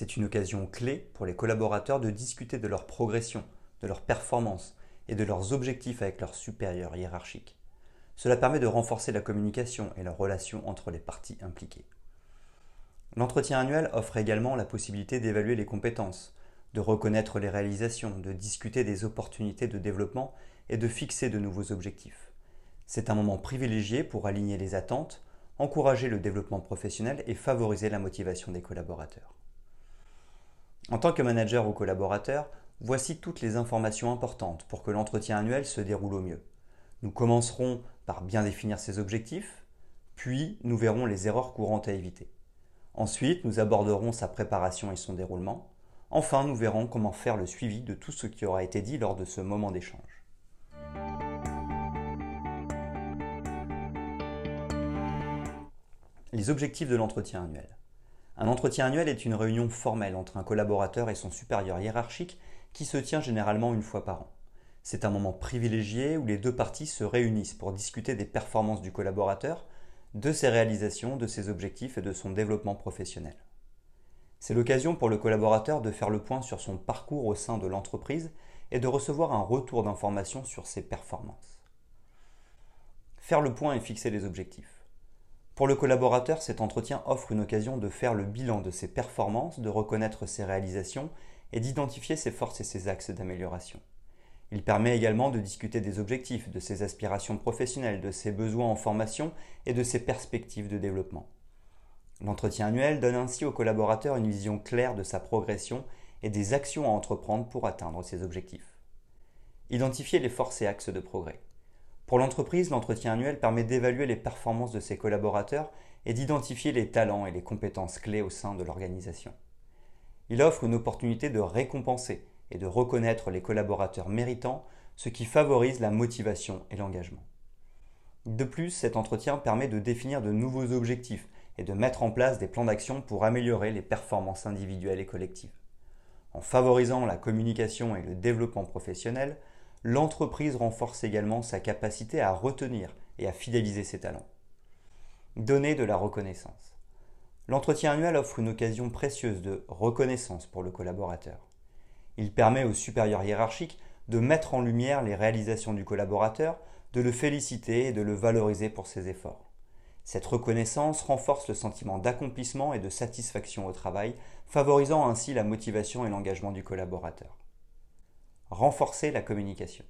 C'est une occasion clé pour les collaborateurs de discuter de leur progression, de leur performance et de leurs objectifs avec leurs supérieurs hiérarchiques. Cela permet de renforcer la communication et la relation entre les parties impliquées. L'entretien annuel offre également la possibilité d'évaluer les compétences, de reconnaître les réalisations, de discuter des opportunités de développement et de fixer de nouveaux objectifs. C'est un moment privilégié pour aligner les attentes, encourager le développement professionnel et favoriser la motivation des collaborateurs. En tant que manager ou collaborateur, voici toutes les informations importantes pour que l'entretien annuel se déroule au mieux. Nous commencerons par bien définir ses objectifs, puis nous verrons les erreurs courantes à éviter. Ensuite, nous aborderons sa préparation et son déroulement. Enfin, nous verrons comment faire le suivi de tout ce qui aura été dit lors de ce moment d'échange. Les objectifs de l'entretien annuel. Un entretien annuel est une réunion formelle entre un collaborateur et son supérieur hiérarchique qui se tient généralement une fois par an. C'est un moment privilégié où les deux parties se réunissent pour discuter des performances du collaborateur, de ses réalisations, de ses objectifs et de son développement professionnel. C'est l'occasion pour le collaborateur de faire le point sur son parcours au sein de l'entreprise et de recevoir un retour d'information sur ses performances. Faire le point et fixer les objectifs. Pour le collaborateur, cet entretien offre une occasion de faire le bilan de ses performances, de reconnaître ses réalisations et d'identifier ses forces et ses axes d'amélioration. Il permet également de discuter des objectifs, de ses aspirations professionnelles, de ses besoins en formation et de ses perspectives de développement. L'entretien annuel donne ainsi au collaborateur une vision claire de sa progression et des actions à entreprendre pour atteindre ses objectifs. Identifier les forces et axes de progrès. Pour l'entreprise, l'entretien annuel permet d'évaluer les performances de ses collaborateurs et d'identifier les talents et les compétences clés au sein de l'organisation. Il offre une opportunité de récompenser et de reconnaître les collaborateurs méritants, ce qui favorise la motivation et l'engagement. De plus, cet entretien permet de définir de nouveaux objectifs et de mettre en place des plans d'action pour améliorer les performances individuelles et collectives. En favorisant la communication et le développement professionnel, l'entreprise renforce également sa capacité à retenir et à fidéliser ses talents. Donner de la reconnaissance. L'entretien annuel offre une occasion précieuse de reconnaissance pour le collaborateur. Il permet au supérieur hiérarchique de mettre en lumière les réalisations du collaborateur, de le féliciter et de le valoriser pour ses efforts. Cette reconnaissance renforce le sentiment d'accomplissement et de satisfaction au travail, favorisant ainsi la motivation et l'engagement du collaborateur. Renforcer la communication.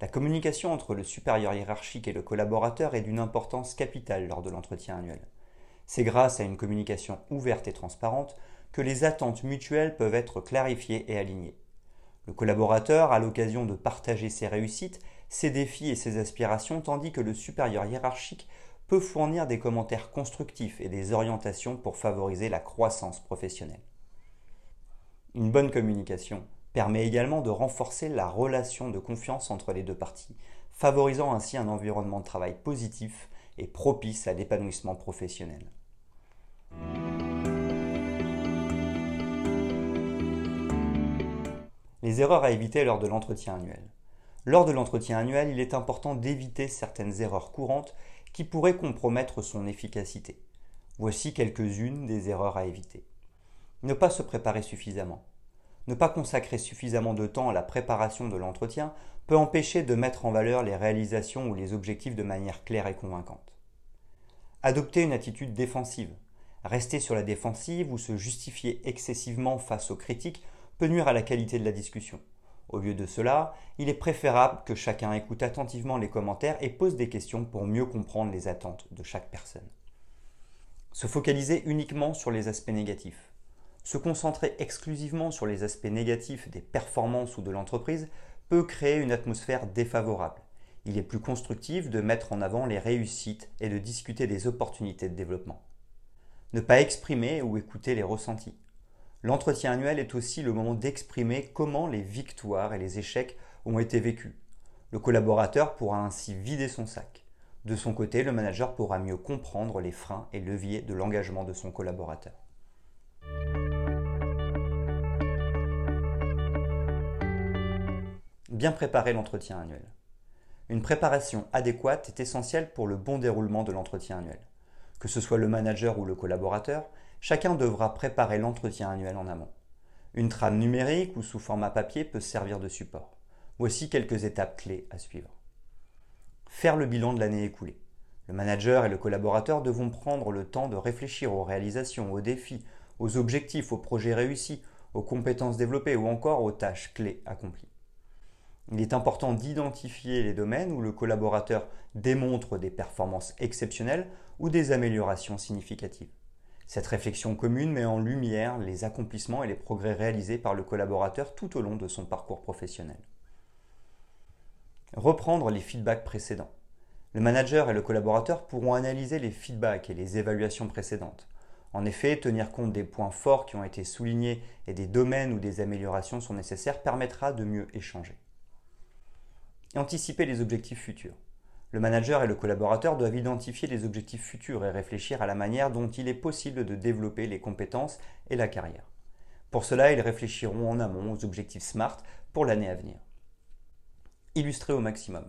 La communication entre le supérieur hiérarchique et le collaborateur est d'une importance capitale lors de l'entretien annuel. C'est grâce à une communication ouverte et transparente que les attentes mutuelles peuvent être clarifiées et alignées. Le collaborateur a l'occasion de partager ses réussites, ses défis et ses aspirations, tandis que le supérieur hiérarchique peut fournir des commentaires constructifs et des orientations pour favoriser la croissance professionnelle. Une bonne communication permet également de renforcer la relation de confiance entre les deux parties, favorisant ainsi un environnement de travail positif et propice à l'épanouissement professionnel. Les erreurs à éviter lors de l'entretien annuel. Lors de l'entretien annuel, il est important d'éviter certaines erreurs courantes qui pourraient compromettre son efficacité. Voici quelques-unes des erreurs à éviter. Ne pas se préparer suffisamment. Ne pas consacrer suffisamment de temps à la préparation de l'entretien peut empêcher de mettre en valeur les réalisations ou les objectifs de manière claire et convaincante. Adopter une attitude défensive. Rester sur la défensive ou se justifier excessivement face aux critiques peut nuire à la qualité de la discussion. Au lieu de cela, il est préférable que chacun écoute attentivement les commentaires et pose des questions pour mieux comprendre les attentes de chaque personne. Se focaliser uniquement sur les aspects négatifs. Se concentrer exclusivement sur les aspects négatifs des performances ou de l'entreprise peut créer une atmosphère défavorable. Il est plus constructif de mettre en avant les réussites et de discuter des opportunités de développement. Ne pas exprimer ou écouter les ressentis. L'entretien annuel est aussi le moment d'exprimer comment les victoires et les échecs ont été vécus. Le collaborateur pourra ainsi vider son sac. De son côté, le manager pourra mieux comprendre les freins et leviers de l'engagement de son collaborateur. Bien préparer l'entretien annuel. Une préparation adéquate est essentielle pour le bon déroulement de l'entretien annuel. Que ce soit le manager ou le collaborateur, chacun devra préparer l'entretien annuel en amont. Une trame numérique ou sous format papier peut servir de support. Voici quelques étapes clés à suivre. Faire le bilan de l'année écoulée. Le manager et le collaborateur devront prendre le temps de réfléchir aux réalisations, aux défis, aux objectifs, aux projets réussis, aux compétences développées ou encore aux tâches clés accomplies. Il est important d'identifier les domaines où le collaborateur démontre des performances exceptionnelles ou des améliorations significatives. Cette réflexion commune met en lumière les accomplissements et les progrès réalisés par le collaborateur tout au long de son parcours professionnel. Reprendre les feedbacks précédents. Le manager et le collaborateur pourront analyser les feedbacks et les évaluations précédentes. En effet, tenir compte des points forts qui ont été soulignés et des domaines où des améliorations sont nécessaires permettra de mieux échanger. Anticiper les objectifs futurs. Le manager et le collaborateur doivent identifier les objectifs futurs et réfléchir à la manière dont il est possible de développer les compétences et la carrière. Pour cela, ils réfléchiront en amont aux objectifs SMART pour l'année à venir. Illustrer au maximum.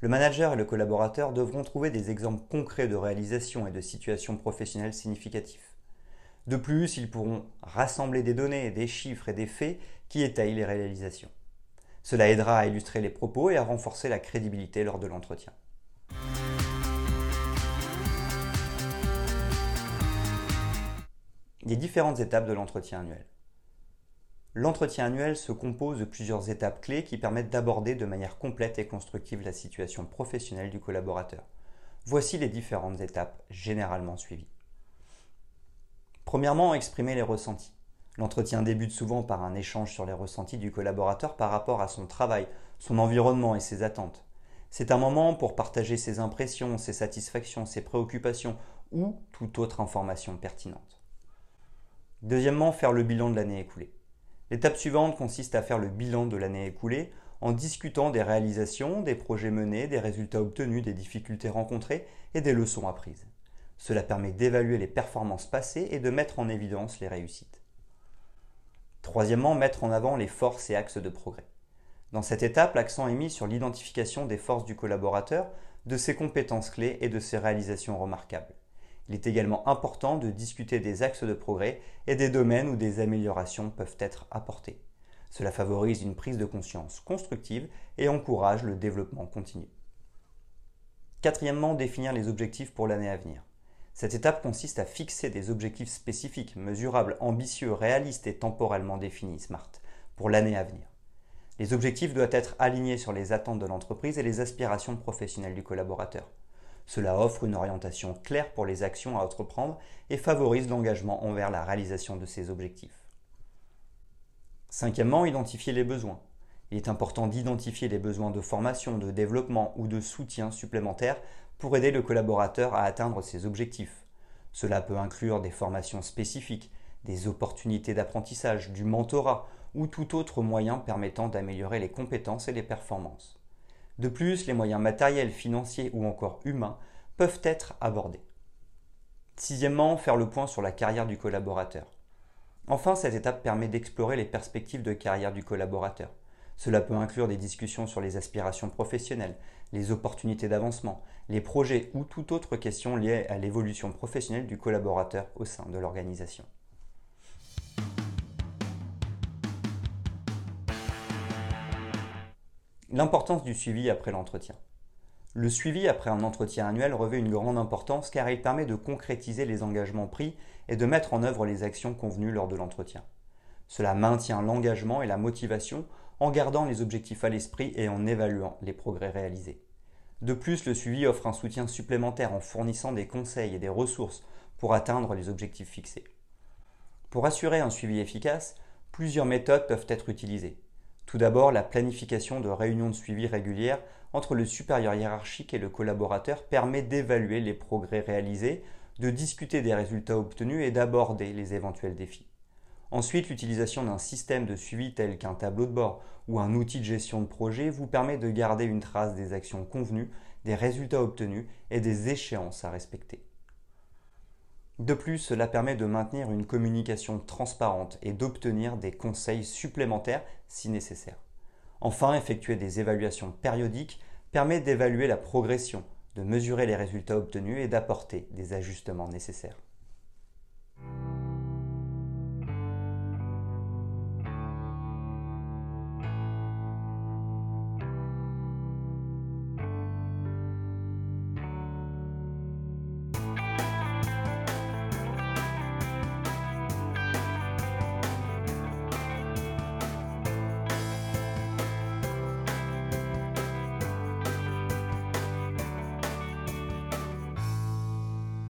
Le manager et le collaborateur devront trouver des exemples concrets de réalisation et de situations professionnelles significatifs. De plus, ils pourront rassembler des données, des chiffres et des faits qui étayent les réalisations. Cela aidera à illustrer les propos et à renforcer la crédibilité lors de l'entretien. Les différentes étapes de l'entretien annuel. L'entretien annuel se compose de plusieurs étapes clés qui permettent d'aborder de manière complète et constructive la situation professionnelle du collaborateur. Voici les différentes étapes généralement suivies. Premièrement, exprimer les ressentis. L'entretien débute souvent par un échange sur les ressentis du collaborateur par rapport à son travail, son environnement et ses attentes. C'est un moment pour partager ses impressions, ses satisfactions, ses préoccupations ou toute autre information pertinente. Deuxièmement, faire le bilan de l'année écoulée. L'étape suivante consiste à faire le bilan de l'année écoulée en discutant des réalisations, des projets menés, des résultats obtenus, des difficultés rencontrées et des leçons apprises. Cela permet d'évaluer les performances passées et de mettre en évidence les réussites. Troisièmement, mettre en avant les forces et axes de progrès. Dans cette étape, l'accent est mis sur l'identification des forces du collaborateur, de ses compétences clés et de ses réalisations remarquables. Il est également important de discuter des axes de progrès et des domaines où des améliorations peuvent être apportées. Cela favorise une prise de conscience constructive et encourage le développement continu. Quatrièmement, définir les objectifs pour l'année à venir. Cette étape consiste à fixer des objectifs spécifiques, mesurables, ambitieux, réalistes et temporellement définis, SMART, pour l'année à venir. Les objectifs doivent être alignés sur les attentes de l'entreprise et les aspirations professionnelles du collaborateur. Cela offre une orientation claire pour les actions à entreprendre et favorise l'engagement envers la réalisation de ces objectifs. Cinquièmement, identifier les besoins. Il est important d'identifier les besoins de formation, de développement ou de soutien supplémentaires pour aider le collaborateur à atteindre ses objectifs. Cela peut inclure des formations spécifiques, des opportunités d'apprentissage, du mentorat ou tout autre moyen permettant d'améliorer les compétences et les performances. De plus, les moyens matériels, financiers ou encore humains peuvent être abordés. Sixièmement, faire le point sur la carrière du collaborateur. Enfin, cette étape permet d'explorer les perspectives de carrière du collaborateur. Cela peut inclure des discussions sur les aspirations professionnelles, les opportunités d'avancement, les projets ou toute autre question liée à l'évolution professionnelle du collaborateur au sein de l'organisation. L'importance du suivi après l'entretien. Le suivi après un entretien annuel revêt une grande importance car il permet de concrétiser les engagements pris et de mettre en œuvre les actions convenues lors de l'entretien. Cela maintient l'engagement et la motivation en gardant les objectifs à l'esprit et en évaluant les progrès réalisés. De plus, le suivi offre un soutien supplémentaire en fournissant des conseils et des ressources pour atteindre les objectifs fixés. Pour assurer un suivi efficace, plusieurs méthodes peuvent être utilisées. Tout d'abord, la planification de réunions de suivi régulières entre le supérieur hiérarchique et le collaborateur permet d'évaluer les progrès réalisés, de discuter des résultats obtenus et d'aborder les éventuels défis. Ensuite, l'utilisation d'un système de suivi tel qu'un tableau de bord ou un outil de gestion de projet vous permet de garder une trace des actions convenues, des résultats obtenus et des échéances à respecter. De plus, cela permet de maintenir une communication transparente et d'obtenir des conseils supplémentaires si nécessaire. Enfin, effectuer des évaluations périodiques permet d'évaluer la progression, de mesurer les résultats obtenus et d'apporter des ajustements nécessaires.